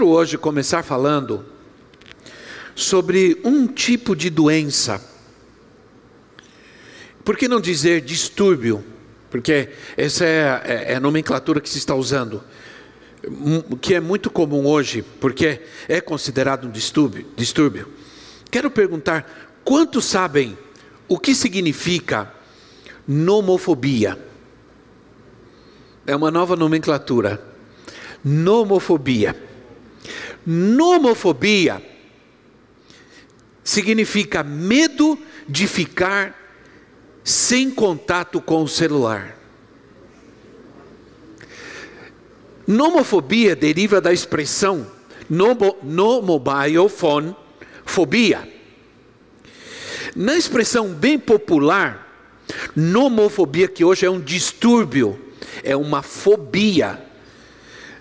Quero hoje começar falando sobre um tipo de doença. Por que não dizer distúrbio? Porque essa é, é, é a nomenclatura que se está usando, que é muito comum hoje, porque é considerado um distúrbio. distúrbio. Quero perguntar: quantos sabem o que significa nomofobia? É uma nova nomenclatura. Nomofobia. Nomofobia significa medo de ficar sem contato com o celular. Nomofobia deriva da expressão no, no mobile phone fobia. Na expressão bem popular, nomofobia, que hoje é um distúrbio, é uma fobia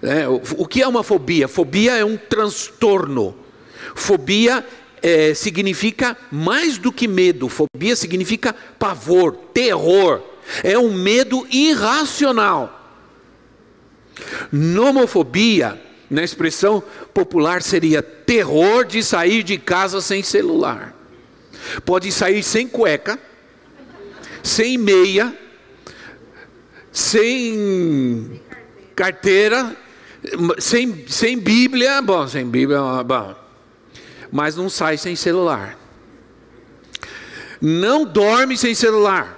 é, o que é uma fobia? Fobia é um transtorno. Fobia é, significa mais do que medo. Fobia significa pavor, terror. É um medo irracional. Nomofobia, na expressão popular, seria terror de sair de casa sem celular. Pode sair sem cueca, sem meia, sem carteira sem, sem Bíblia, bom, sem Bíblia, bom, mas não sai sem celular. Não dorme sem celular.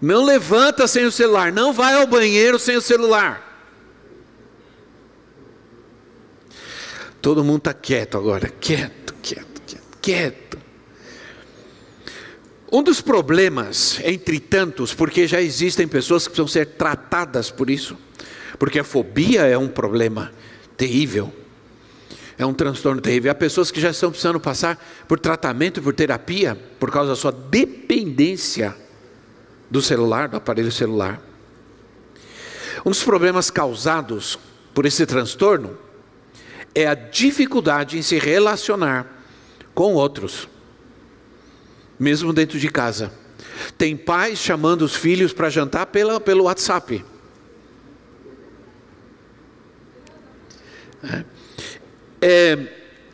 Não levanta sem o celular. Não vai ao banheiro sem o celular. Todo mundo está quieto agora. Quieto, quieto, quieto, quieto. Um dos problemas, entre tantos, porque já existem pessoas que precisam ser tratadas por isso porque a fobia é um problema terrível. É um transtorno terrível. Há pessoas que já estão precisando passar por tratamento, por terapia, por causa da sua dependência do celular, do aparelho celular. Um dos problemas causados por esse transtorno é a dificuldade em se relacionar com outros, mesmo dentro de casa. Tem pais chamando os filhos para jantar pela, pelo WhatsApp. É, é,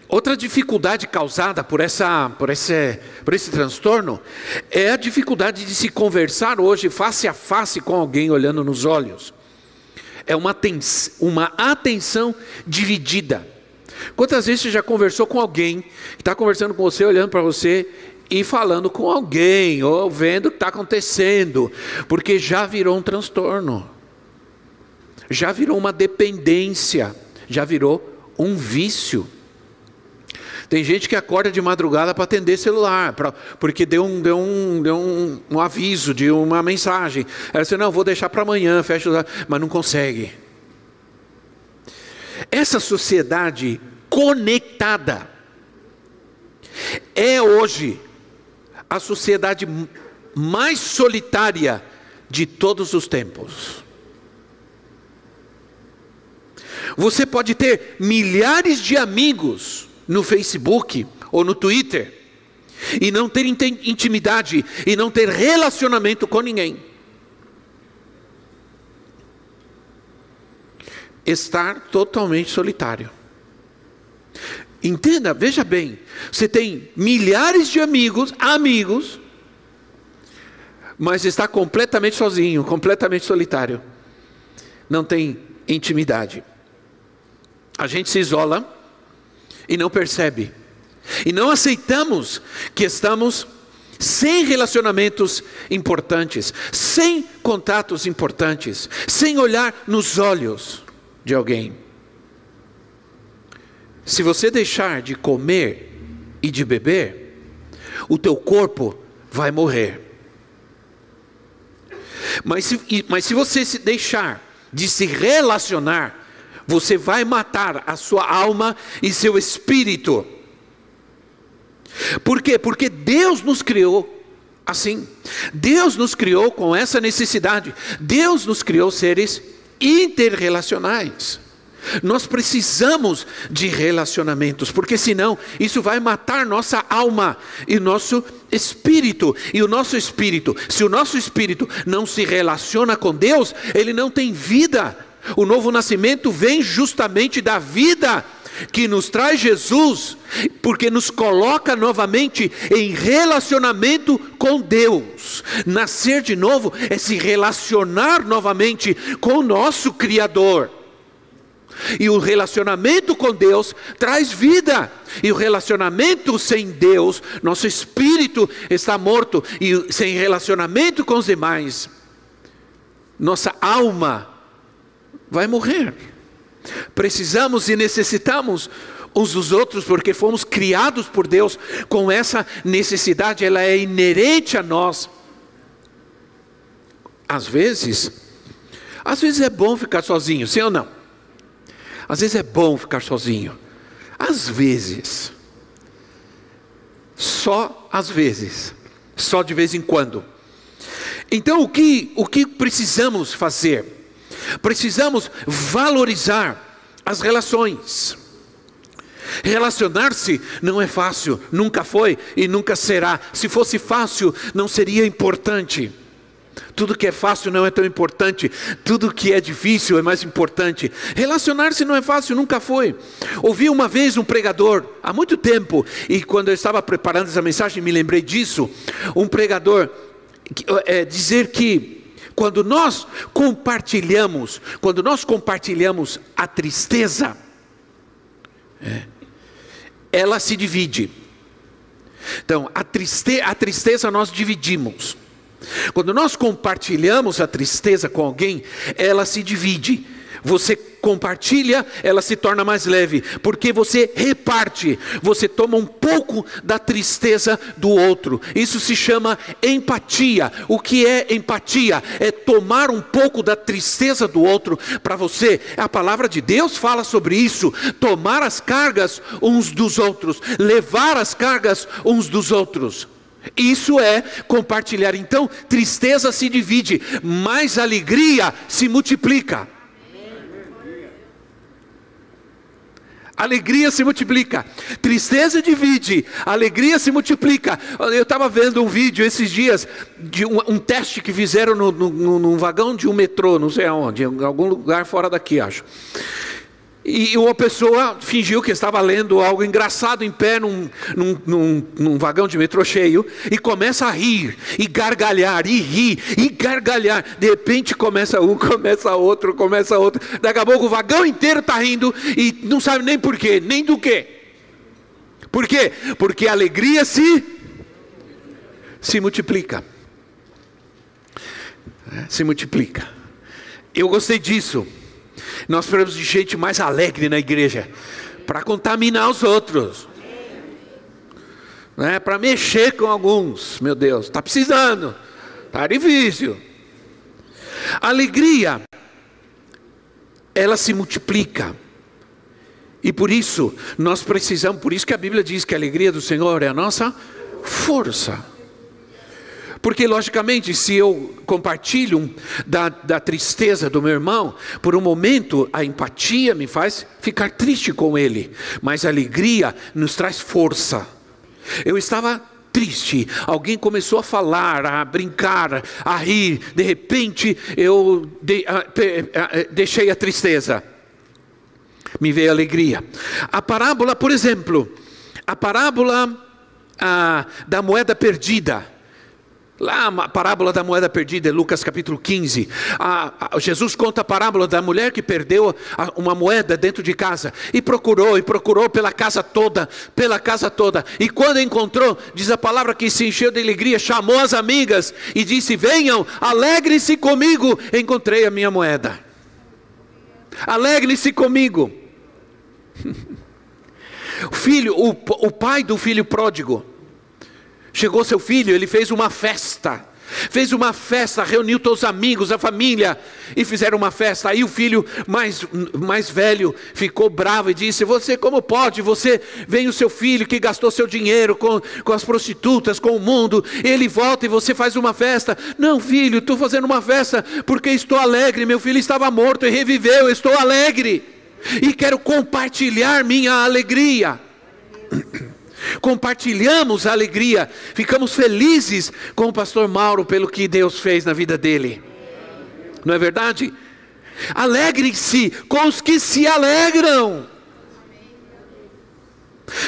outra dificuldade causada por, essa, por, esse, por esse transtorno é a dificuldade de se conversar hoje face a face com alguém olhando nos olhos. É uma, uma atenção dividida. Quantas vezes você já conversou com alguém que está conversando com você, olhando para você e falando com alguém, ou vendo o que está acontecendo, porque já virou um transtorno, já virou uma dependência já virou um vício. Tem gente que acorda de madrugada para atender celular, pra, porque deu, um, deu, um, deu um, um, aviso de uma mensagem. Ela disse, não, vou deixar para amanhã, fecha o mas não consegue. Essa sociedade conectada é hoje a sociedade mais solitária de todos os tempos. Você pode ter milhares de amigos no Facebook ou no Twitter e não ter intimidade e não ter relacionamento com ninguém. Estar totalmente solitário. Entenda, veja bem, você tem milhares de amigos, amigos, mas está completamente sozinho, completamente solitário. Não tem intimidade a gente se isola e não percebe. E não aceitamos que estamos sem relacionamentos importantes, sem contatos importantes, sem olhar nos olhos de alguém. Se você deixar de comer e de beber, o teu corpo vai morrer. Mas se, mas se você se deixar de se relacionar, você vai matar a sua alma e seu espírito. Por quê? Porque Deus nos criou assim. Deus nos criou com essa necessidade. Deus nos criou seres interrelacionais. Nós precisamos de relacionamentos, porque senão isso vai matar nossa alma e nosso espírito. E o nosso espírito, se o nosso espírito não se relaciona com Deus, ele não tem vida. O novo nascimento vem justamente da vida que nos traz Jesus, porque nos coloca novamente em relacionamento com Deus. Nascer de novo é se relacionar novamente com o nosso Criador. E o relacionamento com Deus traz vida. E o relacionamento sem Deus, nosso espírito está morto. E sem relacionamento com os demais, nossa alma vai morrer. Precisamos e necessitamos uns dos outros, porque fomos criados por Deus com essa necessidade, ela é inerente a nós. Às vezes, às vezes é bom ficar sozinho, sim ou não? Às vezes é bom ficar sozinho. Às vezes. Só às vezes. Só de vez em quando. Então, o que, o que precisamos fazer? Precisamos valorizar as relações. Relacionar-se não é fácil, nunca foi e nunca será. Se fosse fácil, não seria importante. Tudo que é fácil não é tão importante, tudo que é difícil é mais importante. Relacionar-se não é fácil, nunca foi. Ouvi uma vez um pregador, há muito tempo, e quando eu estava preparando essa mensagem, me lembrei disso. Um pregador é, dizer que quando nós compartilhamos, quando nós compartilhamos a tristeza, é, ela se divide. Então, a, triste, a tristeza nós dividimos. Quando nós compartilhamos a tristeza com alguém, ela se divide. Você compartilha, ela se torna mais leve, porque você reparte, você toma um pouco da tristeza do outro. Isso se chama empatia. O que é empatia? É tomar um pouco da tristeza do outro para você. A palavra de Deus fala sobre isso: tomar as cargas uns dos outros, levar as cargas uns dos outros. Isso é compartilhar. Então, tristeza se divide, mas alegria se multiplica. Alegria se multiplica, tristeza divide, alegria se multiplica. Eu estava vendo um vídeo esses dias de um, um teste que fizeram no, no, vagão de um metrô, não sei aonde, em algum lugar fora daqui, acho. E uma pessoa fingiu que estava lendo algo engraçado em pé num, num, num, num, vagão de metrô cheio e começa a rir, e gargalhar, e rir, e gargalhar. De repente começa um, começa outro, começa outro. Daqui a pouco o vagão inteiro está rindo e não sabe nem por quê, nem do quê. Por quê? Porque a alegria se, se multiplica. É, se multiplica. Eu gostei disso. Nós precisamos de gente mais alegre na igreja para contaminar os outros. Né, para mexer com alguns, meu Deus, está precisando, está difícil. Alegria, ela se multiplica, e por isso nós precisamos, por isso que a Bíblia diz que a alegria do Senhor é a nossa força. Porque, logicamente, se eu compartilho da, da tristeza do meu irmão, por um momento a empatia me faz ficar triste com ele, mas a alegria nos traz força. Eu estava triste, alguém começou a falar, a brincar, a rir, de repente eu de, a, a, deixei a tristeza, me veio a alegria. A parábola, por exemplo, a parábola a, da moeda perdida. Lá a parábola da moeda perdida, Lucas capítulo 15. A, a, Jesus conta a parábola da mulher que perdeu a, uma moeda dentro de casa e procurou e procurou pela casa toda, pela casa toda. E quando encontrou, diz a palavra que se encheu de alegria, chamou as amigas e disse: Venham, alegre-se comigo, encontrei a minha moeda. Alegre-se comigo. o filho, o, o pai do filho pródigo Chegou seu filho, ele fez uma festa. fez uma festa, reuniu todos os amigos, a família e fizeram uma festa. Aí o filho mais, mais velho ficou bravo e disse: Você, como pode? Você vem o seu filho que gastou seu dinheiro com, com as prostitutas, com o mundo, ele volta e você faz uma festa. Não, filho, estou fazendo uma festa porque estou alegre. Meu filho estava morto e reviveu, estou alegre e quero compartilhar minha alegria. Compartilhamos a alegria, ficamos felizes com o pastor Mauro pelo que Deus fez na vida dele. Não é verdade? Alegre-se com os que se alegram.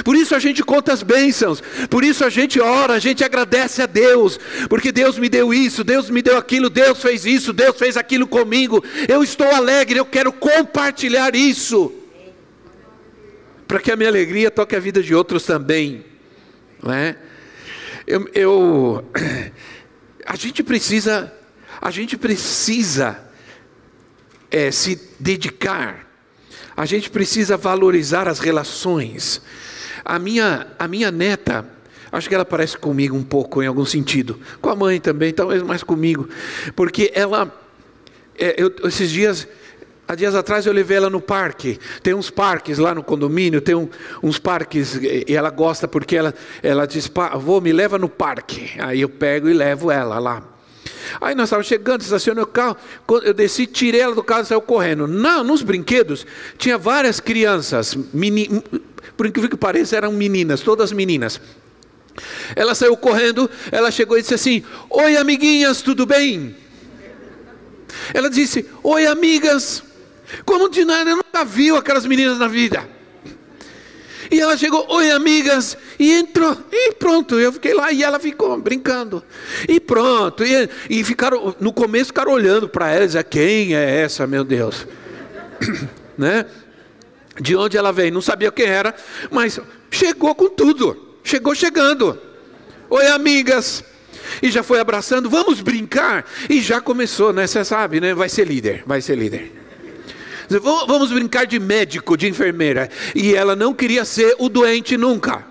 Por isso a gente conta as bênçãos, por isso a gente ora, a gente agradece a Deus, porque Deus me deu isso, Deus me deu aquilo, Deus fez isso, Deus fez aquilo comigo. Eu estou alegre, eu quero compartilhar isso para que a minha alegria toque a vida de outros também. Não é? eu, eu, a gente precisa, a gente precisa é, se dedicar, a gente precisa valorizar as relações. A minha, a minha neta, acho que ela parece comigo um pouco em algum sentido, com a mãe também, talvez mais comigo, porque ela, é, eu, esses dias Há dias atrás eu levei ela no parque. Tem uns parques lá no condomínio, tem um, uns parques e ela gosta porque ela, ela diz: vou, me leva no parque. Aí eu pego e levo ela lá. Aí nós estávamos chegando, estacionei o carro, eu desci, tirei ela do carro e saiu correndo. Não, nos brinquedos tinha várias crianças, meni, por incrível que pareça, eram meninas, todas meninas. Ela saiu correndo, ela chegou e disse assim: Oi, amiguinhas, tudo bem? Ela disse: Oi, amigas. Como de nada, nunca viu aquelas meninas na vida. E ela chegou, oi amigas, e entrou, e pronto, eu fiquei lá e ela ficou brincando. E pronto, e, e ficaram, no começo ficaram olhando para ela e dizer, quem é essa, meu Deus? né? De onde ela veio, não sabia quem era, mas chegou com tudo, chegou chegando. Oi amigas, e já foi abraçando, vamos brincar, e já começou, né? Você sabe, né? Vai ser líder, vai ser líder. Vamos brincar de médico, de enfermeira. E ela não queria ser o doente nunca,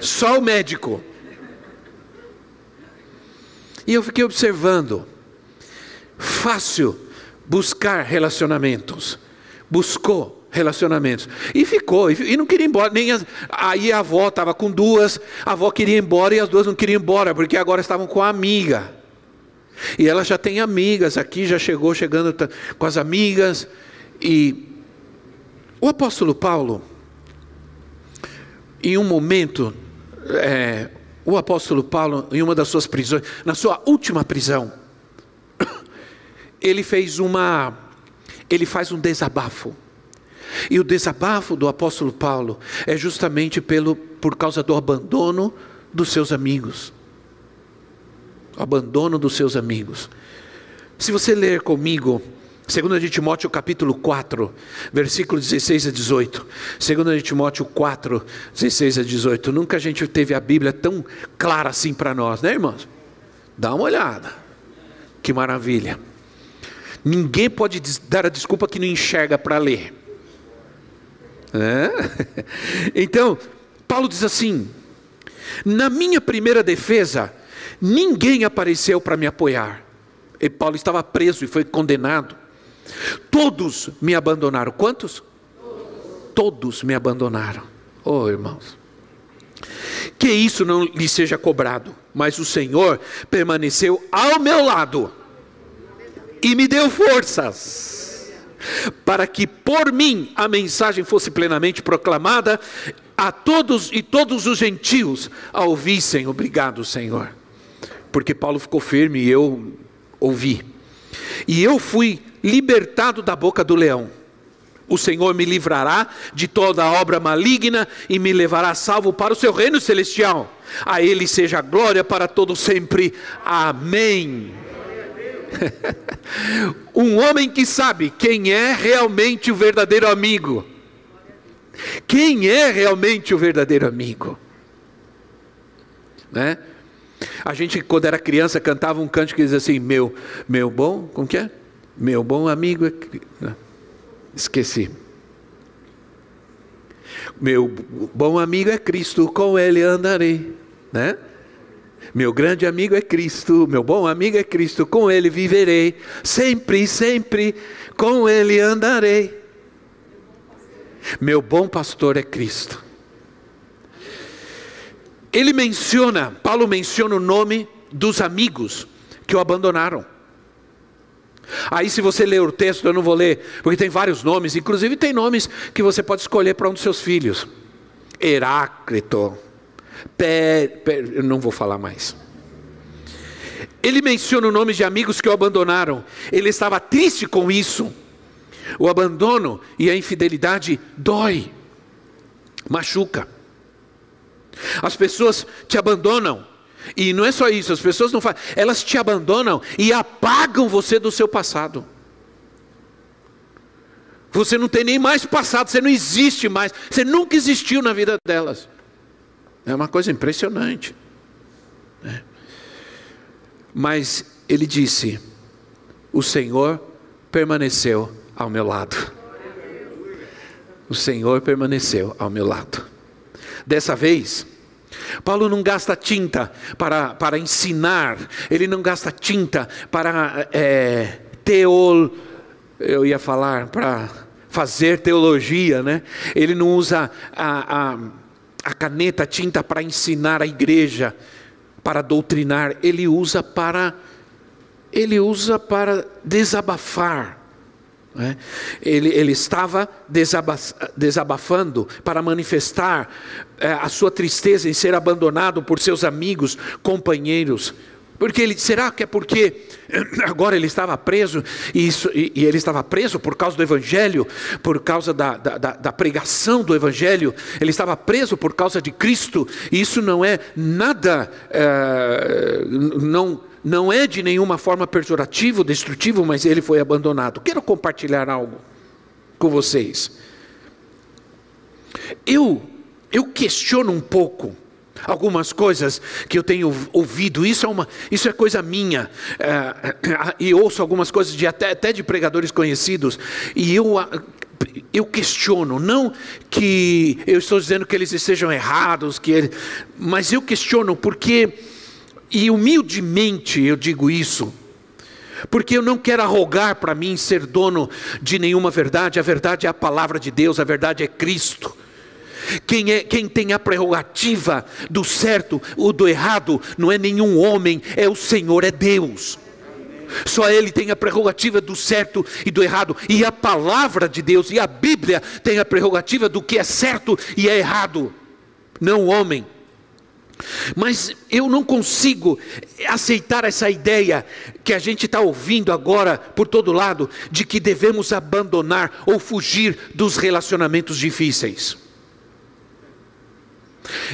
só o médico. E eu fiquei observando. Fácil buscar relacionamentos. Buscou relacionamentos. E ficou, e não queria ir embora. Nem as, aí a avó estava com duas, a avó queria ir embora e as duas não queriam ir embora, porque agora estavam com a amiga. E ela já tem amigas aqui, já chegou chegando com as amigas. E o apóstolo Paulo, em um momento, é, o apóstolo Paulo, em uma das suas prisões, na sua última prisão, ele fez uma, ele faz um desabafo. E o desabafo do apóstolo Paulo é justamente pelo, por causa do abandono dos seus amigos. O abandono dos seus amigos. Se você ler comigo Segundo de Timóteo capítulo 4, versículo 16 a 18. Segundo de Timóteo 4, 16 a 18. Nunca a gente teve a Bíblia tão clara assim para nós, né, irmãos? Dá uma olhada. Que maravilha. Ninguém pode dar a desculpa que não enxerga para ler. É? Então, Paulo diz assim: Na minha primeira defesa, ninguém apareceu para me apoiar. E Paulo estava preso e foi condenado. Todos me abandonaram. Quantos? Todos me abandonaram. Oh, irmãos. Que isso não lhe seja cobrado, mas o Senhor permaneceu ao meu lado e me deu forças para que por mim a mensagem fosse plenamente proclamada a todos e todos os gentios a ouvissem. Obrigado, Senhor. Porque Paulo ficou firme e eu ouvi. E eu fui libertado da boca do leão. O Senhor me livrará de toda obra maligna e me levará salvo para o seu reino celestial. A Ele seja glória para todo sempre. Amém. um homem que sabe quem é realmente o verdadeiro amigo. Quem é realmente o verdadeiro amigo? Né? A gente, quando era criança, cantava um canto que dizia assim: Meu, meu bom, como que é? Meu bom amigo é. Esqueci. Meu bom amigo é Cristo, com ele andarei. Né? Meu grande amigo é Cristo, meu bom amigo é Cristo, com Ele viverei, sempre, sempre, com Ele andarei. Meu bom pastor é Cristo. Ele menciona, Paulo menciona o nome dos amigos que o abandonaram. Aí, se você ler o texto, eu não vou ler, porque tem vários nomes, inclusive tem nomes que você pode escolher para um dos seus filhos: Heráclito, Pé, eu não vou falar mais. Ele menciona o nome de amigos que o abandonaram. Ele estava triste com isso. O abandono e a infidelidade dói, machuca. As pessoas te abandonam. E não é só isso, as pessoas não fazem, elas te abandonam e apagam você do seu passado. Você não tem nem mais passado, você não existe mais, você nunca existiu na vida delas. É uma coisa impressionante. Né? Mas ele disse: O Senhor permaneceu ao meu lado. O Senhor permaneceu ao meu lado. Dessa vez, Paulo não gasta tinta para, para ensinar, ele não gasta tinta para é, teol, eu ia falar, para fazer teologia, né? Ele não usa a, a, a caneta, a tinta para ensinar a igreja, para doutrinar, ele usa para ele usa para desabafar né? Ele, ele, estava desabafando para manifestar é, a sua tristeza em ser abandonado por seus amigos, companheiros. Porque ele, será que é porque agora ele estava preso e, isso, e, e ele estava preso por causa do Evangelho, por causa da, da, da, pregação do Evangelho, ele estava preso por causa de Cristo, e isso não é nada, é, não não é de nenhuma forma pejorativo, destrutivo, mas ele foi abandonado. Quero compartilhar algo com vocês. Eu, eu questiono um pouco algumas coisas que eu tenho ouvido. Isso é uma, isso é coisa minha. É, e ouço algumas coisas de até, até de pregadores conhecidos. E eu eu questiono, não que eu estou dizendo que eles estejam errados, que ele, mas eu questiono porque e humildemente eu digo isso, porque eu não quero arrogar para mim ser dono de nenhuma verdade, a verdade é a palavra de Deus, a verdade é Cristo. Quem, é, quem tem a prerrogativa do certo ou do errado não é nenhum homem, é o Senhor, é Deus. Só Ele tem a prerrogativa do certo e do errado, e a palavra de Deus e a Bíblia tem a prerrogativa do que é certo e é errado, não o homem. Mas eu não consigo aceitar essa ideia que a gente está ouvindo agora por todo lado, de que devemos abandonar ou fugir dos relacionamentos difíceis.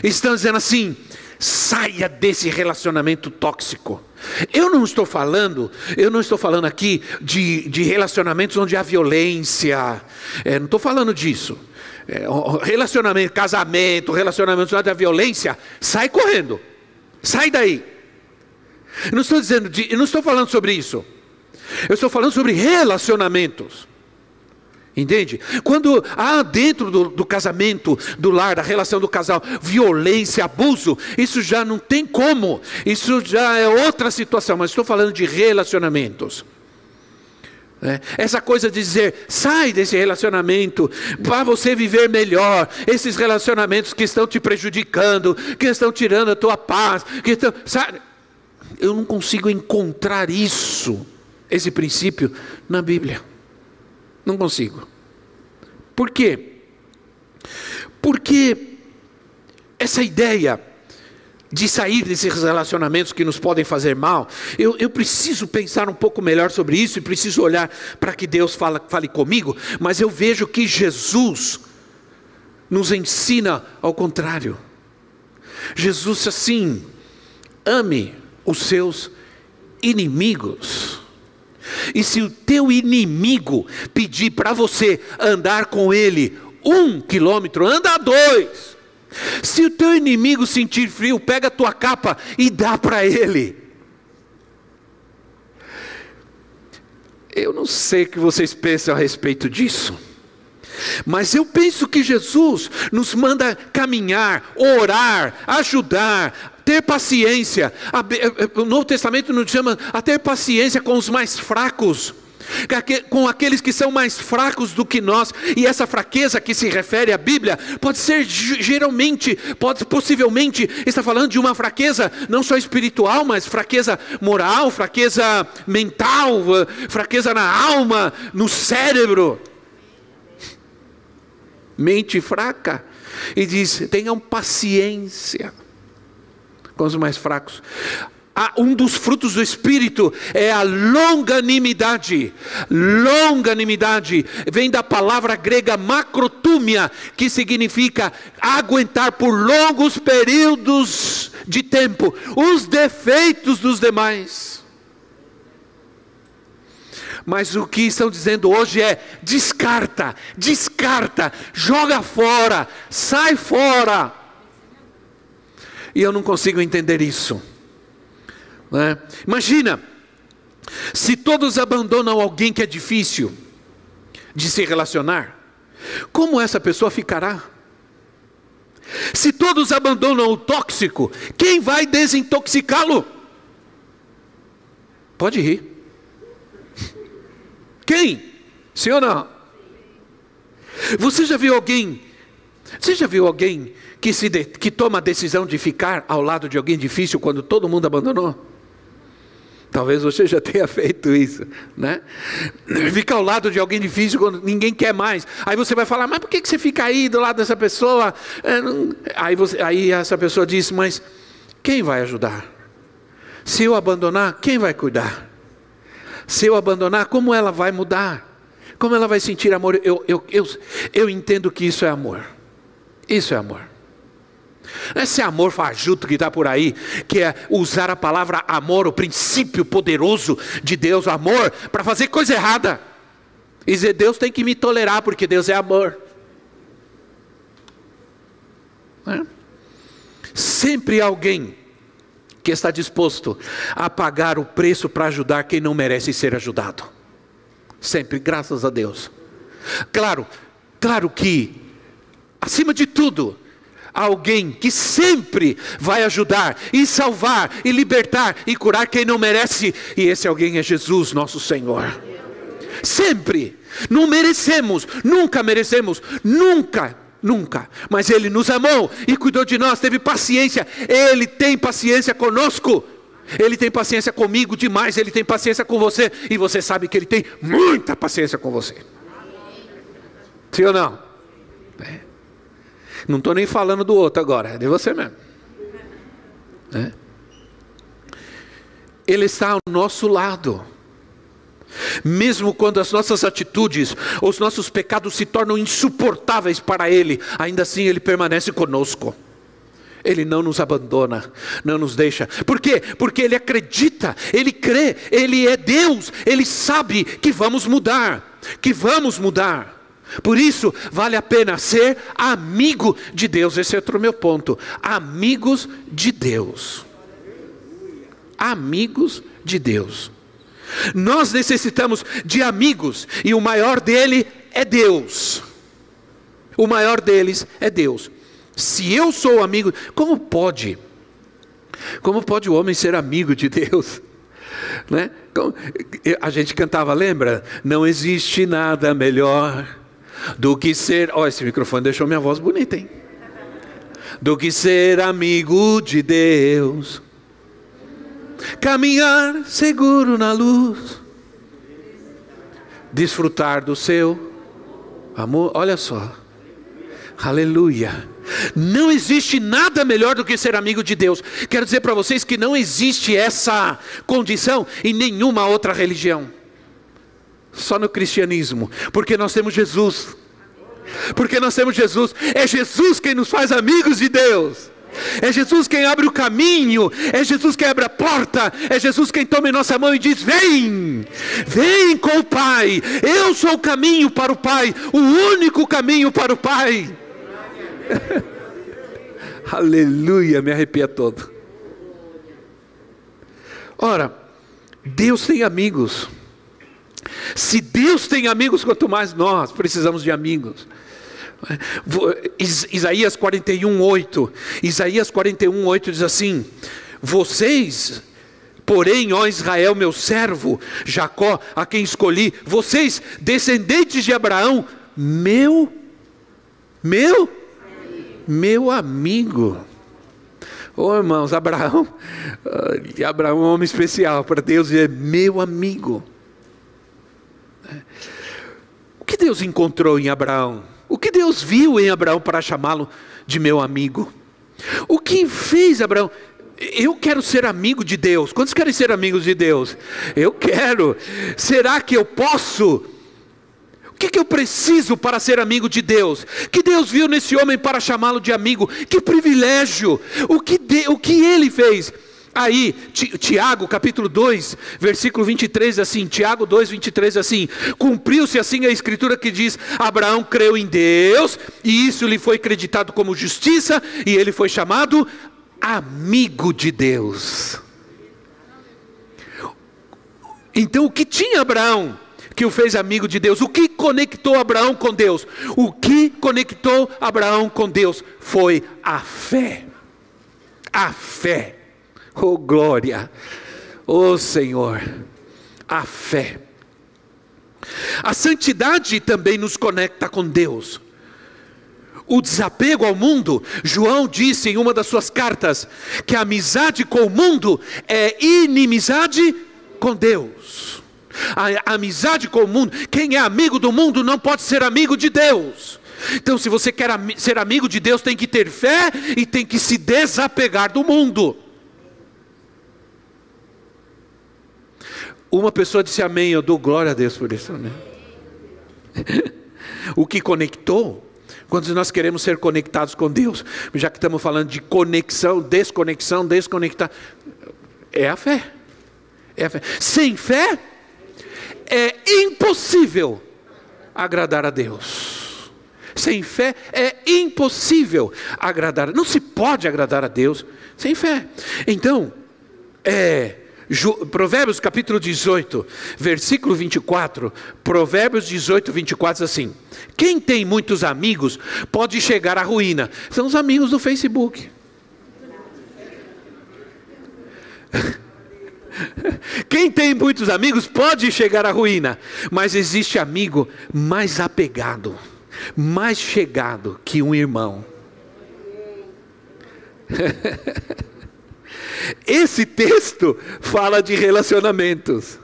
Estão dizendo assim: saia desse relacionamento tóxico. Eu não estou falando, eu não estou falando aqui de, de relacionamentos onde há violência, é, não estou falando disso relacionamento, casamento, relacionamento da violência, sai correndo, sai daí. Eu não estou dizendo, de, eu não estou falando sobre isso. Eu estou falando sobre relacionamentos. Entende? Quando há dentro do, do, casamento, do lar, da relação do casal, violência, abuso, isso já não tem como, isso já é outra situação, mas estou falando de relacionamentos. É, essa coisa de dizer, sai desse relacionamento, para você viver melhor, esses relacionamentos que estão te prejudicando, que estão tirando a tua paz, que estão, sabe? Eu não consigo encontrar isso, esse princípio, na Bíblia. Não consigo. Por quê? Porque essa ideia de sair desses relacionamentos que nos podem fazer mal, eu, eu preciso pensar um pouco melhor sobre isso e preciso olhar para que Deus fala, fale comigo, mas eu vejo que Jesus nos ensina ao contrário. Jesus assim, ame os seus inimigos. E se o teu inimigo pedir para você andar com ele um quilômetro, anda dois. Se o teu inimigo sentir frio, pega a tua capa e dá para ele. Eu não sei o que vocês pensam a respeito disso. Mas eu penso que Jesus nos manda caminhar, orar, ajudar, ter paciência. O Novo Testamento nos chama a ter paciência com os mais fracos com aqueles que são mais fracos do que nós, e essa fraqueza que se refere à Bíblia pode ser geralmente, pode possivelmente está falando de uma fraqueza não só espiritual, mas fraqueza moral, fraqueza mental, fraqueza na alma, no cérebro. Mente fraca. E diz: tenham paciência com os mais fracos um dos frutos do Espírito é a longanimidade. Longanimidade vem da palavra grega macrotúmia, que significa aguentar por longos períodos de tempo os defeitos dos demais. Mas o que estão dizendo hoje é: descarta, descarta, joga fora, sai fora. E eu não consigo entender isso. Né? Imagina, se todos abandonam alguém que é difícil de se relacionar, como essa pessoa ficará? Se todos abandonam o tóxico, quem vai desintoxicá-lo? Pode rir. Quem? Sim ou não? Você já viu alguém? Você já viu alguém que, se de, que toma a decisão de ficar ao lado de alguém difícil quando todo mundo abandonou? Talvez você já tenha feito isso, né? Fica ao lado de alguém difícil quando ninguém quer mais. Aí você vai falar, mas por que você fica aí do lado dessa pessoa? É, aí, você, aí essa pessoa diz, mas quem vai ajudar? Se eu abandonar, quem vai cuidar? Se eu abandonar, como ela vai mudar? Como ela vai sentir amor? Eu, eu, eu, eu entendo que isso é amor. Isso é amor. Esse amor fajuto que está por aí, que é usar a palavra amor, o princípio poderoso de Deus, amor, para fazer coisa errada. E dizer, Deus tem que me tolerar, porque Deus é amor. É? Sempre alguém que está disposto a pagar o preço para ajudar quem não merece ser ajudado. Sempre, graças a Deus. Claro, claro que, acima de tudo, alguém que sempre vai ajudar e salvar e libertar e curar quem não merece, e esse alguém é Jesus, nosso Senhor. Sempre, não merecemos, nunca merecemos, nunca Nunca, mas Ele nos amou e cuidou de nós, teve paciência, Ele tem paciência conosco, Ele tem paciência comigo demais, Ele tem paciência com você, e você sabe que Ele tem muita paciência com você. Sim ou não? Não estou nem falando do outro agora, é de você mesmo. É. Ele está ao nosso lado. Mesmo quando as nossas atitudes, os nossos pecados se tornam insuportáveis para Ele, ainda assim Ele permanece conosco. Ele não nos abandona, não nos deixa. Por quê? Porque Ele acredita, Ele crê, Ele é Deus, Ele sabe que vamos mudar, que vamos mudar. Por isso, vale a pena ser amigo de Deus. Esse é outro meu ponto. Amigos de Deus. Amigos de Deus. Nós necessitamos de amigos, e o maior dele é Deus. O maior deles é Deus. Se eu sou amigo, como pode? Como pode o homem ser amigo de Deus? Né? A gente cantava, lembra? Não existe nada melhor do que ser. Ó, oh, esse microfone deixou minha voz bonita, hein? Do que ser amigo de Deus, caminhar seguro na luz, desfrutar do seu amor. Olha só, aleluia. Não existe nada melhor do que ser amigo de Deus. Quero dizer para vocês que não existe essa condição em nenhuma outra religião só no cristianismo, porque nós temos Jesus. Porque nós temos Jesus. É Jesus quem nos faz amigos de Deus. É Jesus quem abre o caminho, é Jesus quem abre a porta, é Jesus quem toma em nossa mão e diz: Vem, vem com o Pai, eu sou o caminho para o Pai, o único caminho para o Pai. Aleluia, me arrepia todo. Ora, Deus tem amigos. Se Deus tem amigos, quanto mais nós precisamos de amigos. Isaías 41, 8. Isaías 41, 8 diz assim: Vocês, porém, ó Israel, meu servo, Jacó, a quem escolhi, vocês, descendentes de Abraão, meu, meu, meu amigo. Oh, irmãos, Abraão, Abraão é um homem especial para Deus, é meu amigo. O que Deus encontrou em Abraão? O que Deus viu em Abraão para chamá-lo de meu amigo? O que fez Abraão? Eu quero ser amigo de Deus. Quantos querem ser amigos de Deus? Eu quero. Será que eu posso? O que, que eu preciso para ser amigo de Deus? Que Deus viu nesse homem para chamá-lo de amigo? Que privilégio! O que, de, o que ele fez? Aí, Tiago, capítulo 2, versículo 23, assim, Tiago 2, 23, assim, cumpriu-se assim a escritura que diz, Abraão creu em Deus, e isso lhe foi acreditado como justiça, e ele foi chamado amigo de Deus. Então, o que tinha Abraão que o fez amigo de Deus? O que conectou Abraão com Deus? O que conectou Abraão com Deus foi a fé. A fé. Oh glória! Oh Senhor! A fé. A santidade também nos conecta com Deus. O desapego ao mundo, João disse em uma das suas cartas que a amizade com o mundo é inimizade com Deus. A, amizade com o mundo, quem é amigo do mundo não pode ser amigo de Deus. Então, se você quer ser amigo de Deus, tem que ter fé e tem que se desapegar do mundo. Uma pessoa disse amém, eu dou glória a Deus por isso. Né? o que conectou, quando nós queremos ser conectados com Deus, já que estamos falando de conexão, desconexão, desconectar, é a fé. É a fé. Sem fé, é impossível agradar a Deus. Sem fé é impossível agradar. Não se pode agradar a Deus sem fé. Então, é Provérbios capítulo 18, versículo 24. Provérbios 18, 24 diz assim: Quem tem muitos amigos pode chegar à ruína. São os amigos do Facebook. Quem tem muitos amigos pode chegar à ruína, mas existe amigo mais apegado, mais chegado que um irmão. Esse texto fala de relacionamentos.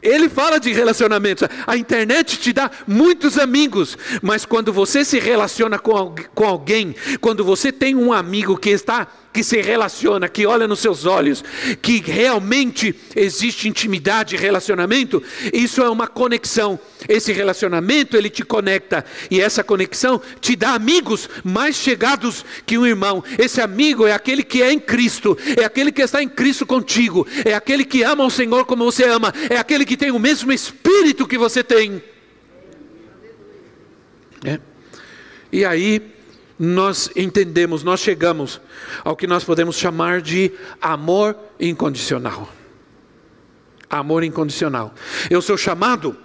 Ele fala de relacionamentos. A internet te dá muitos amigos, mas quando você se relaciona com, alguém, quando você tem um amigo que está que se relaciona, que olha nos seus olhos, que realmente existe intimidade e relacionamento, isso é uma conexão. Esse relacionamento ele te conecta e essa conexão te dá amigos mais chegados que um irmão. Esse amigo é aquele que é em Cristo, é aquele que está em Cristo contigo, é aquele que ama o Senhor como você ama, é aquele que tem o mesmo espírito que você tem. É. E aí nós entendemos, nós chegamos ao que nós podemos chamar de amor incondicional. Amor incondicional. Eu sou chamado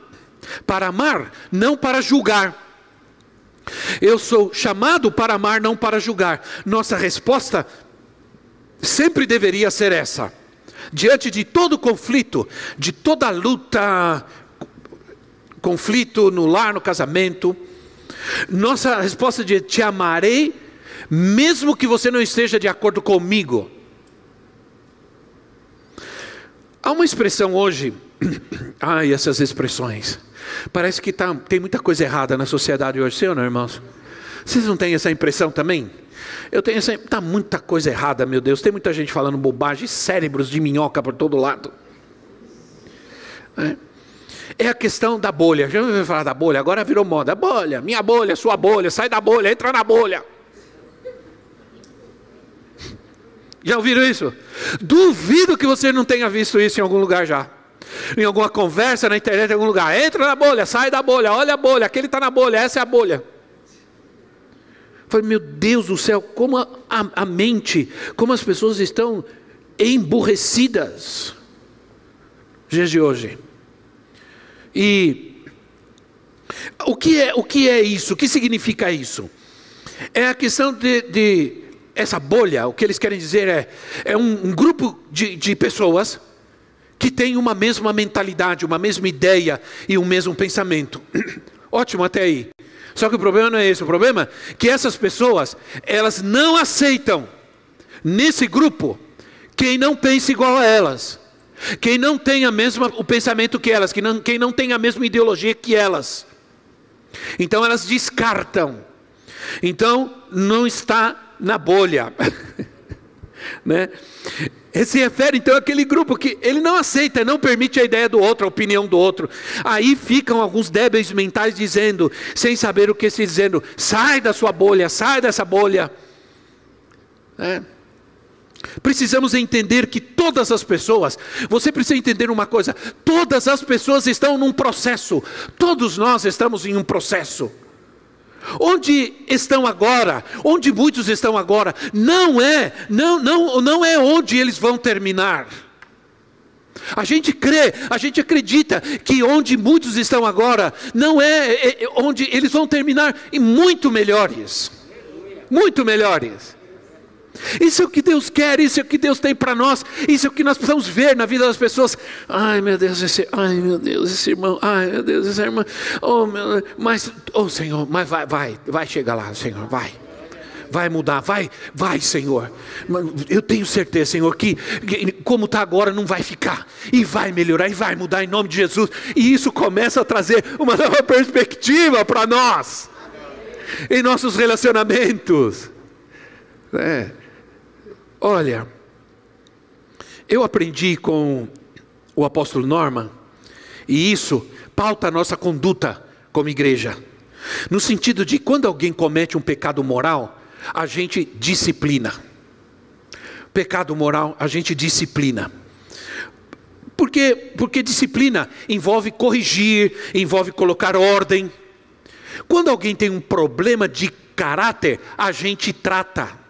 para amar, não para julgar. Eu sou chamado para amar, não para julgar. Nossa resposta sempre deveria ser essa. Diante de todo conflito, de toda luta, conflito no lar, no casamento, nossa resposta de te amarei, mesmo que você não esteja de acordo comigo. Há uma expressão hoje, ai, essas expressões. Parece que tá, tem muita coisa errada na sociedade hoje, ou não, irmãos? Vocês não têm essa impressão também? Eu tenho essa. Está muita coisa errada, meu Deus. Tem muita gente falando bobagem, cérebros de minhoca por todo lado. É é a questão da bolha. Já ouviu falar da bolha? Agora virou moda. Bolha, minha bolha, sua bolha, sai da bolha, entra na bolha. Já ouviram isso? Duvido que você não tenha visto isso em algum lugar já. Em alguma conversa na internet, em algum lugar. Entra na bolha, sai da bolha, olha a bolha, aquele está na bolha, essa é a bolha. Falei, meu Deus do céu, como a, a, mente, como as pessoas estão emburrecidas. Dias de hoje. E O que é, o que é isso? O que significa isso? É a questão de, de essa bolha, o que eles querem dizer é, é um, um grupo de, de pessoas que têm uma mesma mentalidade, uma mesma ideia e um mesmo pensamento. Ótimo até aí. Só que o problema não é esse, o problema é que essas pessoas, elas não aceitam nesse grupo quem não pensa igual a elas, quem não tem a mesma, o pensamento que elas, quem não, quem não tem a mesma ideologia que elas. Então elas descartam. Então não está na bolha. né? Se refere então àquele grupo que ele não aceita, não permite a ideia do outro, a opinião do outro. Aí ficam alguns débeis mentais dizendo, sem saber o que se dizendo, sai da sua bolha, sai dessa bolha. É. Precisamos entender que todas as pessoas, você precisa entender uma coisa: todas as pessoas estão num processo, todos nós estamos em um processo. Onde estão agora, onde muitos estão agora, não é, não, não, não é onde eles vão terminar. A gente crê, a gente acredita que onde muitos estão agora, não é, é, é onde eles vão terminar e muito melhores. Muito melhores. Isso é o que Deus quer, isso é o que Deus tem para nós, isso é o que nós precisamos ver na vida das pessoas. Ai meu Deus, esse, ai meu Deus, esse irmão, ai meu Deus, essa irmã, oh meu, mas, oh Senhor, mas vai, vai, vai chegar lá, Senhor, vai vai mudar, vai, vai, Senhor. Eu tenho certeza, Senhor, que, que como está agora não vai ficar, e vai melhorar, e vai mudar em nome de Jesus, e isso começa a trazer uma nova perspectiva para nós, em nossos relacionamentos. É. Olha, eu aprendi com o apóstolo Norman, e isso pauta a nossa conduta como igreja. No sentido de quando alguém comete um pecado moral, a gente disciplina. Pecado moral, a gente disciplina. Porque, porque disciplina envolve corrigir, envolve colocar ordem. Quando alguém tem um problema de caráter, a gente trata.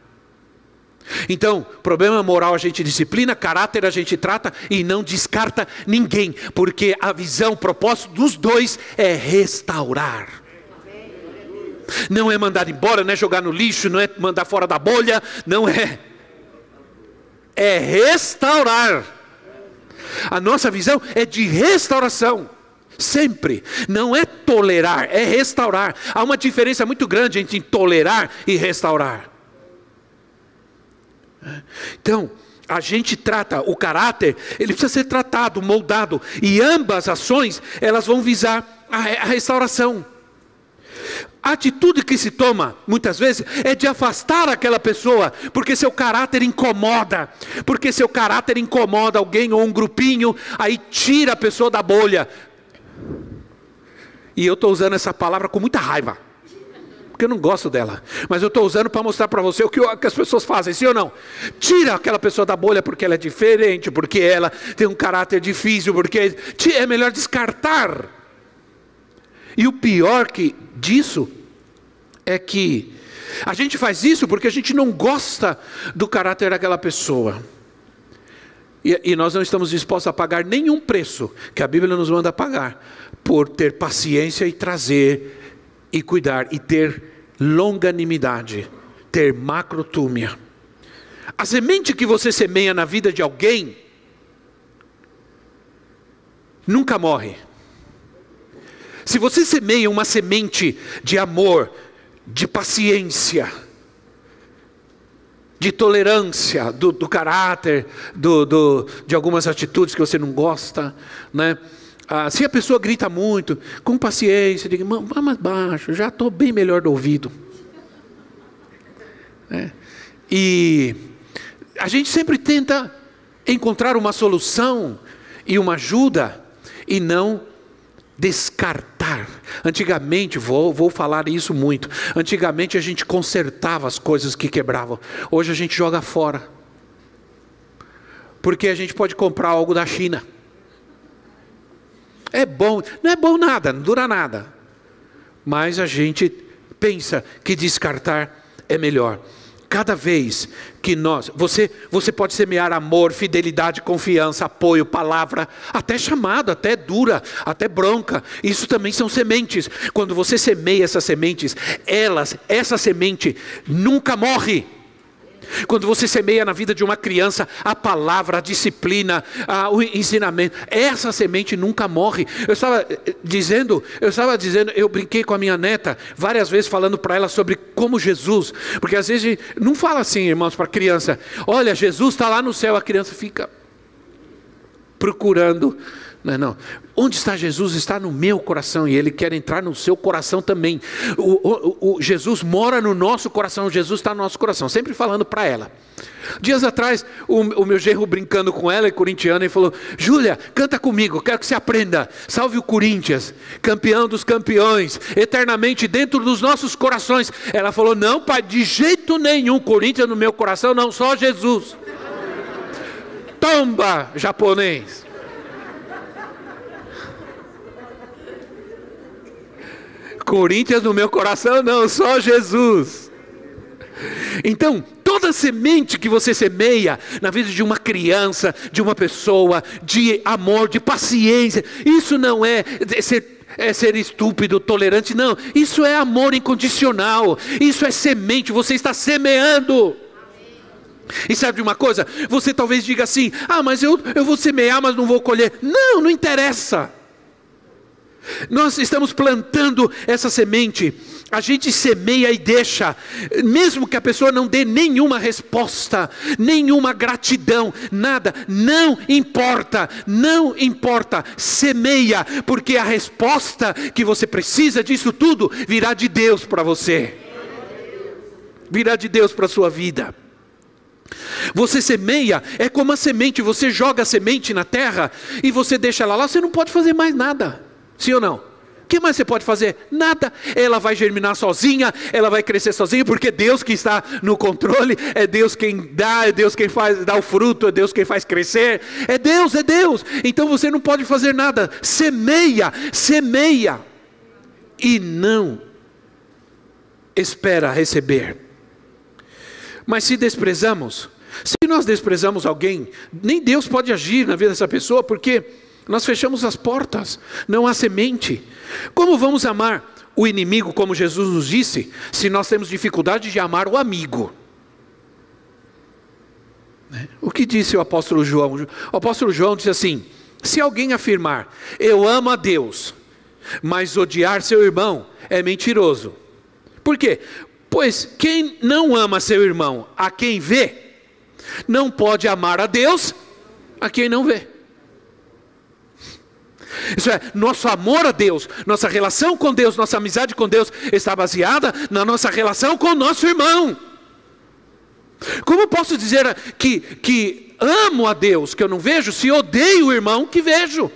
Então, problema moral a gente disciplina, caráter a gente trata e não descarta ninguém, porque a visão, o propósito dos dois é restaurar. Não é mandar embora, não é jogar no lixo, não é mandar fora da bolha, não é. É restaurar. A nossa visão é de restauração. Sempre. Não é tolerar, é restaurar. Há uma diferença muito grande entre tolerar e restaurar. Então, a gente trata o caráter, ele precisa ser tratado, moldado, e ambas ações, elas vão visar a, a restauração. A atitude que se toma, muitas vezes, é de afastar aquela pessoa, porque seu caráter incomoda, porque seu caráter incomoda alguém ou um grupinho, aí tira a pessoa da bolha. E eu estou usando essa palavra com muita raiva porque eu não gosto dela. Mas eu estou usando para mostrar para você o que, que, as pessoas fazem, sim ou não? Tira aquela pessoa da bolha porque ela é diferente, porque ela tem um caráter difícil, porque é melhor descartar. E o pior que disso é que a gente faz isso porque a gente não gosta do caráter daquela pessoa. E, e, nós não estamos dispostos a pagar nenhum preço que a Bíblia nos manda pagar por ter paciência e trazer e cuidar e ter longanimidade, ter macrotúmia. A semente que você semeia na vida de alguém nunca morre. Se você semeia uma semente de amor, de paciência, de tolerância, do, do caráter, do, do, de algumas atitudes que você não gosta, né? Ah, se a pessoa grita muito, com paciência, diga, vá mais baixo, já estou bem melhor do ouvido. É. E a gente sempre tenta encontrar uma solução e uma ajuda e não descartar. Antigamente, vou, vou falar isso muito. Antigamente a gente consertava as coisas que quebravam. Hoje a gente joga fora. Porque a gente pode comprar algo da China. É bom, não é bom nada, não dura nada. Mas a gente pensa que descartar é melhor. cada vez que nós, você, você pode semear amor, fidelidade, confiança, apoio, palavra, até chamado, até dura, até bronca. Isso também são sementes. Quando você semeia essas sementes, elas, essa semente nunca morre. Quando você semeia na vida de uma criança a palavra, a disciplina, a, o ensinamento, essa semente nunca morre. Eu estava eh, dizendo, eu estava dizendo, eu brinquei com a minha neta várias vezes falando para ela sobre como Jesus, porque às vezes não fala assim, irmãos, para criança, olha, Jesus está lá no céu, a criança fica procurando não, não. Onde está Jesus? Está no meu coração e Ele quer entrar no seu coração também. O, o, o Jesus mora no nosso coração, Jesus está no nosso coração. Sempre falando para ela. Dias atrás, o, o, meu genro brincando com ela, e corintiana, e falou: Júlia, canta comigo, quero que você aprenda. Salve o Corinthians, campeão dos campeões, eternamente dentro dos nossos corações. Ela falou: Não, pai, de jeito nenhum, Corinthians no meu coração, não, só Jesus. Tomba, japonês. Corinthians no meu coração, não, só Jesus. Então, toda semente que você semeia na vida de uma criança, de uma pessoa, de amor, de paciência, isso não é ser é ser estúpido, tolerante, não. Isso é amor incondicional. Isso é semente, você está semeando. E sabe de uma coisa? Você talvez diga assim: ah, mas eu, eu vou semear, mas não vou colher. Não, não interessa. Nós estamos plantando essa semente, a gente semeia e deixa, mesmo que a pessoa não dê nenhuma resposta, nenhuma gratidão, nada, não importa, não importa, semeia, porque a resposta que você precisa disso tudo virá de Deus para você, virá de Deus para a sua vida. Você semeia, é como a semente, você joga a semente na terra e você deixa ela lá, você não pode fazer mais nada. Sim ou não? O que mais você pode fazer? Nada. Ela vai germinar sozinha, ela vai crescer sozinha, porque Deus que está no controle, é Deus quem dá, é Deus quem faz dá o fruto, é Deus quem faz crescer. É Deus, é Deus. Então você não pode fazer nada. Semeia, semeia. E não espera receber. Mas se desprezamos, se nós desprezamos alguém, nem Deus pode agir na vida dessa pessoa, porque nós fechamos as portas, não há semente. Como vamos amar o inimigo, como Jesus nos disse, se nós temos dificuldade de amar o amigo? Né? O que disse o apóstolo João? O apóstolo João disse assim: se alguém afirmar, eu amo a Deus, mas odiar seu irmão é mentiroso. Por quê? Pois quem não ama seu irmão, a quem vê, não pode amar a Deus, a quem não vê. Isso é, nosso amor a Deus, nossa relação com Deus, nossa amizade com Deus está baseada na nossa relação com o nosso irmão. Como posso dizer que, que amo a Deus, que eu não vejo, se odeio o irmão que vejo?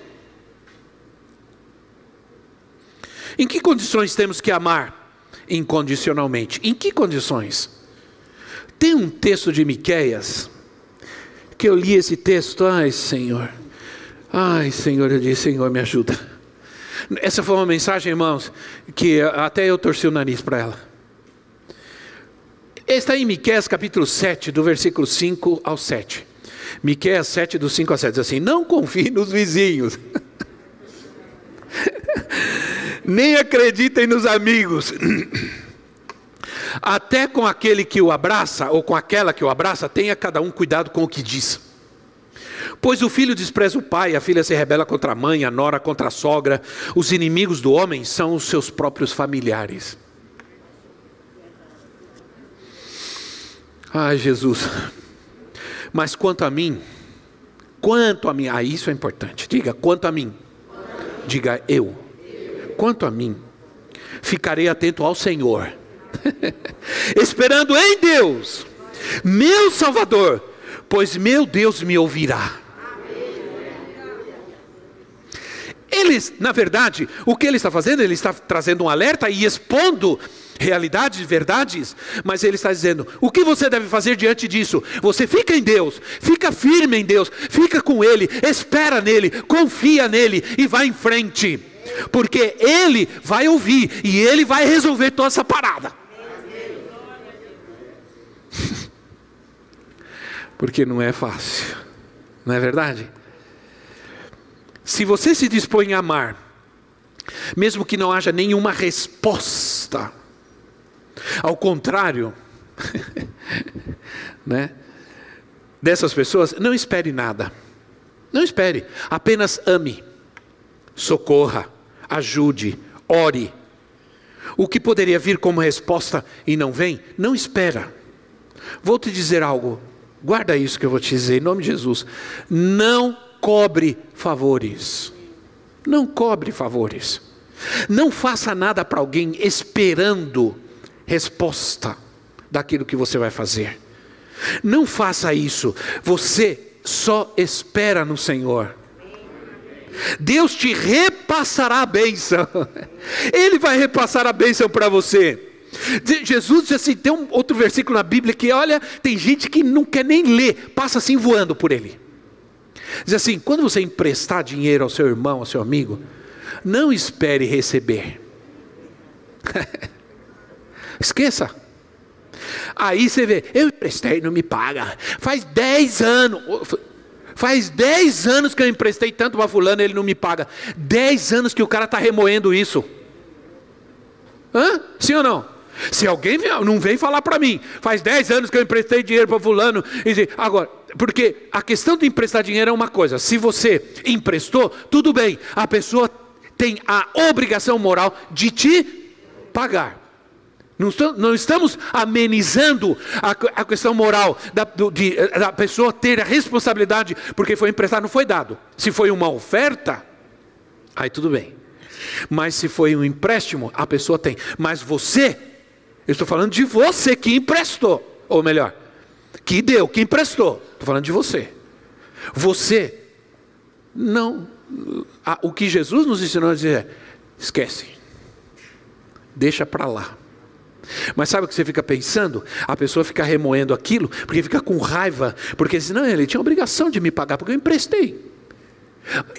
Em que condições temos que amar? Incondicionalmente. Em que condições? Tem um texto de Miqueias que eu li esse texto, ai Senhor. Ai, Senhor, eu disse, Senhor, me ajuda. Essa foi uma mensagem, irmãos, que até eu torci o nariz para ela. Está em Miqueias capítulo 7, do versículo 5 ao 7. Miqueias 7, do 5 ao 7, diz assim: Não confie nos vizinhos, nem acreditem nos amigos. Até com aquele que o abraça, ou com aquela que o abraça, tenha cada um cuidado com o que diz. Pois o filho despreza o pai, a filha se rebela contra a mãe, a nora contra a sogra. Os inimigos do homem são os seus próprios familiares. Ai, Jesus. Mas quanto a mim, quanto a mim, ah, isso é importante. Diga, quanto a mim. Diga eu. Quanto a mim, ficarei atento ao Senhor, esperando em Deus, meu Salvador, pois meu Deus me ouvirá. Ele, na verdade, o que ele está fazendo? Ele está trazendo um alerta e expondo realidades, verdades, mas ele está dizendo: o que você deve fazer diante disso? Você fica em Deus, fica firme em Deus, fica com Ele, espera nele, confia nele e vai em frente, porque Ele vai ouvir e Ele vai resolver toda essa parada. Porque não é fácil, não é verdade? Se você se dispõe a amar, mesmo que não haja nenhuma resposta, ao contrário, né, dessas pessoas, não espere nada, não espere, apenas ame, socorra, ajude, ore. O que poderia vir como resposta e não vem, não espera. Vou te dizer algo, guarda isso que eu vou te dizer, em nome de Jesus. Não cobre favores. Não cobre favores. Não faça nada para alguém esperando resposta daquilo que você vai fazer. Não faça isso. Você só espera no Senhor. Deus te repassará a bênção. Ele vai repassar a bênção para você. Jesus disse assim: tem um outro versículo na Bíblia que, olha, tem gente que não quer nem ler, passa assim voando por ele. Diz assim: quando você emprestar dinheiro ao seu irmão, ao seu amigo, não espere receber. Esqueça. Aí você vê, eu emprestei, não me paga. Faz 10 anos. Faz 10 anos que eu emprestei tanto para fulano, ele não me paga. 10 anos que o cara está remoendo isso. Hã? Sim ou não? Se alguém não vem falar para mim, faz 10 anos que eu emprestei dinheiro para fulano, e agora, porque a questão de emprestar dinheiro é uma coisa, se você emprestou, tudo bem, a pessoa tem a obrigação moral de te pagar. Não estamos amenizando a, questão moral da, de, da pessoa ter a responsabilidade porque foi emprestado, não foi dado. Se foi uma oferta, aí tudo bem. Mas se foi um empréstimo, a pessoa tem. Mas você eu estou falando de você que emprestou, ou melhor, que deu, que emprestou. Estou falando de você. Você não. o que Jesus nos ensinou a dizer é: esquece, deixa para lá. Mas sabe o que você fica pensando? A pessoa fica remoendo aquilo, porque fica com raiva, porque senão ele tinha obrigação de me pagar, porque eu emprestei.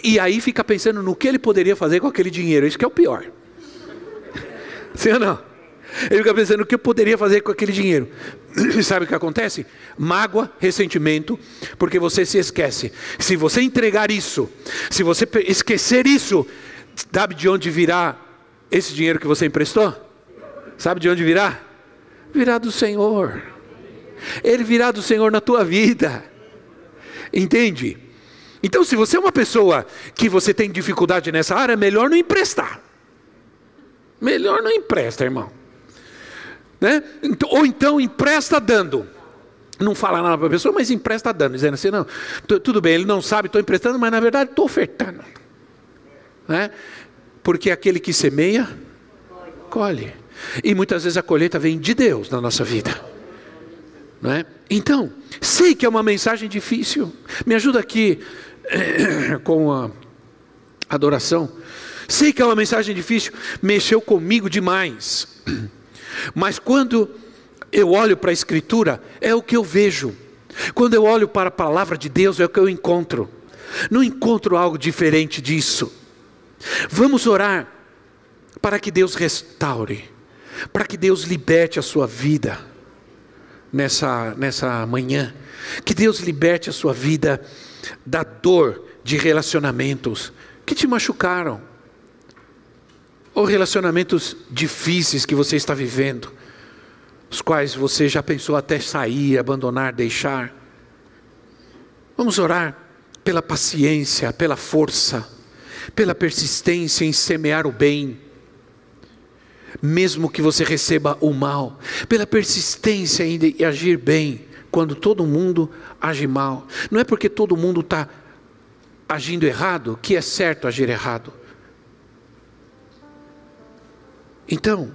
E aí fica pensando no que ele poderia fazer com aquele dinheiro, isso que é o pior. Sim ou não? Ele fica pensando o que eu poderia fazer com aquele dinheiro. Sabe o que acontece? Mágoa, ressentimento, porque você se esquece. Se você entregar isso, se você esquecer isso, sabe de onde virá esse dinheiro que você emprestou? Sabe de onde virá? Virá do Senhor. Ele virá do Senhor na tua vida. Entende? Então, se você é uma pessoa que você tem dificuldade nessa área, é melhor não emprestar. Melhor não empresta, irmão. Né? Ou então empresta dando. Não fala nada para a pessoa, mas empresta dando, dizendo assim: não, tudo bem, ele não sabe, estou emprestando, mas na verdade estou ofertando. Né? Porque aquele que semeia, colhe. E muitas vezes a colheita vem de Deus na nossa vida. Né? Então, sei que é uma mensagem difícil. Me ajuda aqui com a adoração. Sei que é uma mensagem difícil, mexeu comigo demais. Mas quando eu olho para a Escritura, é o que eu vejo. Quando eu olho para a palavra de Deus, é o que eu encontro. Não encontro algo diferente disso. Vamos orar para que Deus restaure, para que Deus liberte a sua vida nessa, nessa manhã. Que Deus liberte a sua vida da dor de relacionamentos que te machucaram ou relacionamentos difíceis que você está vivendo, os quais você já pensou até sair, abandonar, deixar. Vamos orar pela paciência, pela força, pela persistência em semear o bem, mesmo que você receba o mal, pela persistência em agir bem, quando todo mundo age mal. Não é porque todo mundo está agindo errado que é certo agir errado. Então,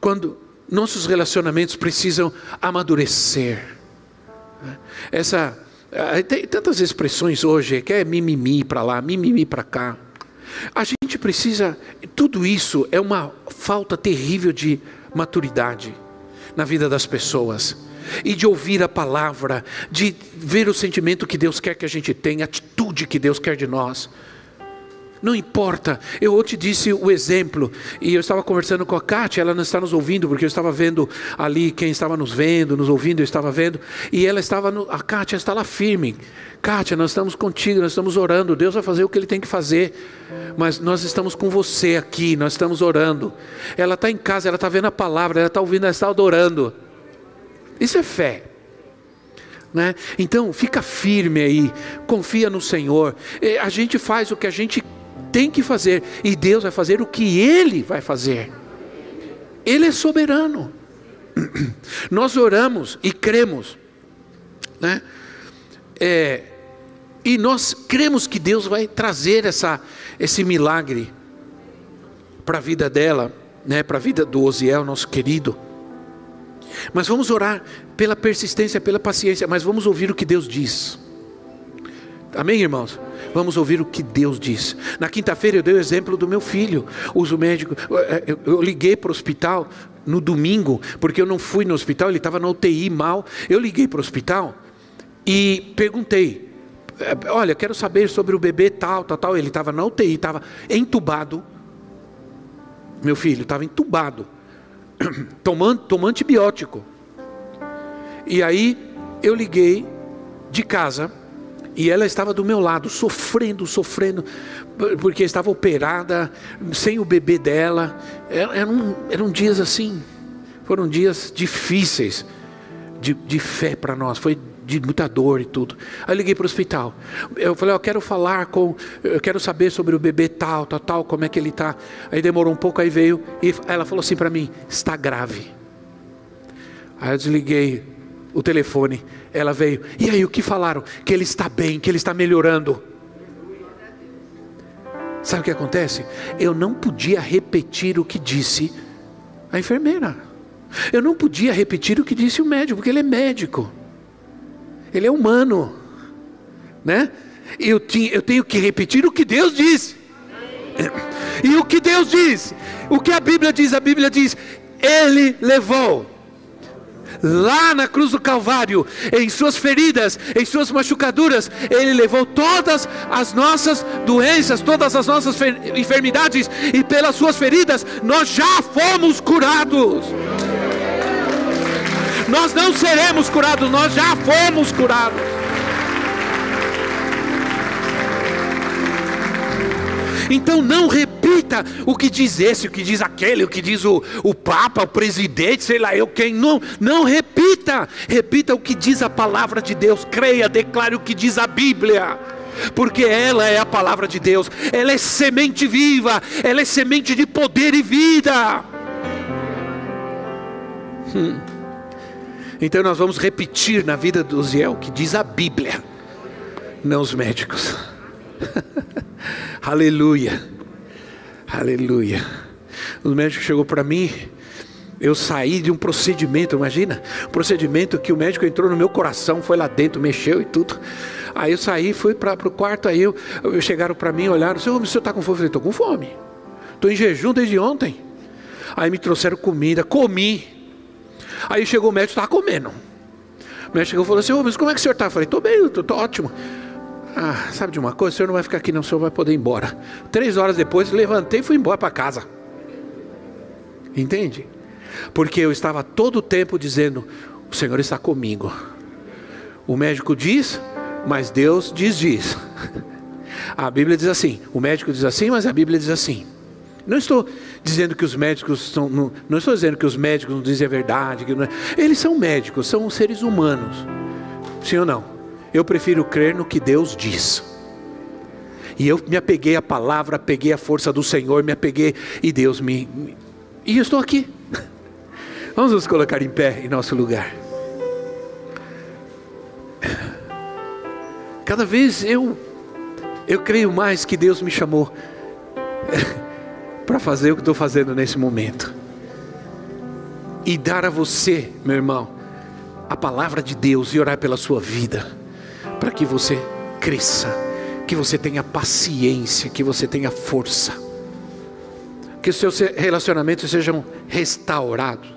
quando nossos relacionamentos precisam amadurecer, né? essa tem tantas expressões hoje que é mimimi para lá, mimimi para cá. A gente precisa, tudo isso é uma falta terrível de maturidade na vida das pessoas e de ouvir a palavra, de ver o sentimento que Deus quer que a gente tenha, a atitude que Deus quer de nós. Não importa. Eu te disse o exemplo. E eu estava conversando com a Kátia, ela não está nos ouvindo, porque eu estava vendo ali quem estava nos vendo, nos ouvindo, eu estava vendo. E ela estava, no, a Kátia está lá firme. Kátia, nós estamos contigo, nós estamos orando. Deus vai fazer o que Ele tem que fazer. Mas nós estamos com você aqui, nós estamos orando. Ela está em casa, ela está vendo a palavra, ela está ouvindo, ela está adorando. Isso é fé. Né? Então, fica firme aí, confia no Senhor. A gente faz o que a gente tem que fazer e Deus vai fazer o que Ele vai fazer. Ele é soberano. Nós oramos e cremos, né? É, e nós cremos que Deus vai trazer essa, esse milagre para a vida dela, né? Para a vida do Osiel, nosso querido. Mas vamos orar pela persistência, pela paciência, mas vamos ouvir o que Deus diz. Amém, irmãos? Vamos ouvir o que Deus diz. Na quinta-feira eu dei o exemplo do meu filho. Uso médico. Eu liguei para o hospital no domingo, porque eu não fui no hospital, ele estava na UTI mal. Eu liguei para o hospital e perguntei: Olha, quero saber sobre o bebê tal, tal, tal. Ele estava na UTI, estava entubado. Meu filho estava entubado, tomando, tomando antibiótico. E aí eu liguei de casa e ela estava do meu lado, sofrendo, sofrendo, porque estava operada, sem o bebê dela. Eram, eram dias assim, foram dias difíceis de, de fé para nós, foi de muita dor e tudo. Aí liguei para o hospital. Eu falei, eu quero falar com, eu quero saber sobre o bebê tal, tal, tal, como é que ele está. Aí demorou um pouco, aí veio e ela falou assim para mim, está grave. Aí eu desliguei o telefone. Ela veio. E aí, o que falaram? Que ele está bem, que ele está melhorando. Sabe o que acontece? Eu não podia repetir o que disse a enfermeira. Eu não podia repetir o que disse o médico, porque ele é médico. Ele é humano. Né? Eu, eu tenho que repetir o que Deus disse. E o que Deus diz? O que a Bíblia diz? A Bíblia diz: Ele levou lá na cruz do Calvário, em suas feridas, em suas machucaduras, Ele levou todas as nossas doenças, todas as nossas enfermidades, e pelas suas feridas nós já fomos curados. Nós não seremos curados, nós já fomos curados. Então não repita o que diz esse, o que diz aquele, o que diz o, o Papa, o presidente, sei lá eu quem. Não, não repita. Repita o que diz a palavra de Deus. Creia, declare o que diz a Bíblia porque ela é a palavra de Deus, ela é semente viva, ela é semente de poder e vida. Hum. Então nós vamos repetir na vida do Ziel o que diz a Bíblia, não os médicos. Aleluia. Aleluia. O médico chegou para mim, eu saí de um procedimento, imagina, um procedimento que o médico entrou no meu coração, foi lá dentro, mexeu e tudo. Aí eu saí, fui para o quarto, aí eu, eu chegaram para mim, olharam, senhor, o senhor está com fome? Eu falei, estou com fome. Estou em jejum desde ontem. Aí me trouxeram comida, comi. Aí chegou o médico, estava comendo. O médico chegou e falou assim, mas como é que o senhor está? Eu falei, estou bem, estou ótimo. Ah, sabe de uma coisa? O senhor não vai ficar aqui, não, o senhor vai poder ir embora. Três horas depois, levantei e fui embora para casa. Entende? Porque eu estava todo o tempo dizendo: O Senhor está comigo. O médico diz, mas Deus diz, diz. A Bíblia diz assim: o médico diz assim, mas a Bíblia diz assim. Não estou dizendo que os médicos não, não estou dizendo que os médicos não dizem a verdade. Não, é. eles são médicos, são seres humanos. Sim ou não? Eu prefiro crer no que Deus diz. E eu me apeguei à palavra, peguei a força do Senhor, me apeguei e Deus me. me e eu estou aqui. Vamos nos colocar em pé em nosso lugar. Cada vez eu eu creio mais que Deus me chamou para fazer o que estou fazendo nesse momento. E dar a você, meu irmão, a palavra de Deus e orar pela sua vida para que você cresça, que você tenha paciência, que você tenha força, que os seus relacionamentos sejam restaurados,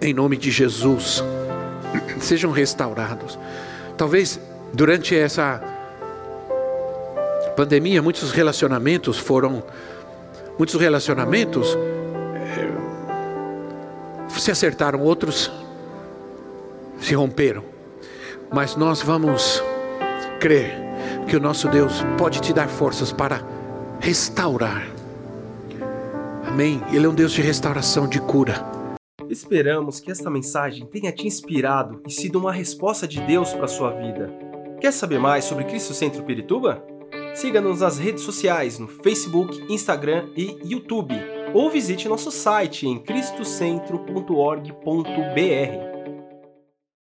em nome de Jesus, sejam restaurados. Talvez durante essa pandemia, muitos relacionamentos foram. Muitos relacionamentos é, se acertaram, outros se romperam. Mas nós vamos crer que o nosso Deus pode te dar forças para restaurar. Amém. Ele é um Deus de restauração, de cura. Esperamos que esta mensagem tenha te inspirado e sido uma resposta de Deus para a sua vida. Quer saber mais sobre Cristo Centro Pirituba? Siga-nos nas redes sociais no Facebook, Instagram e YouTube, ou visite nosso site em cristocentro.org.br.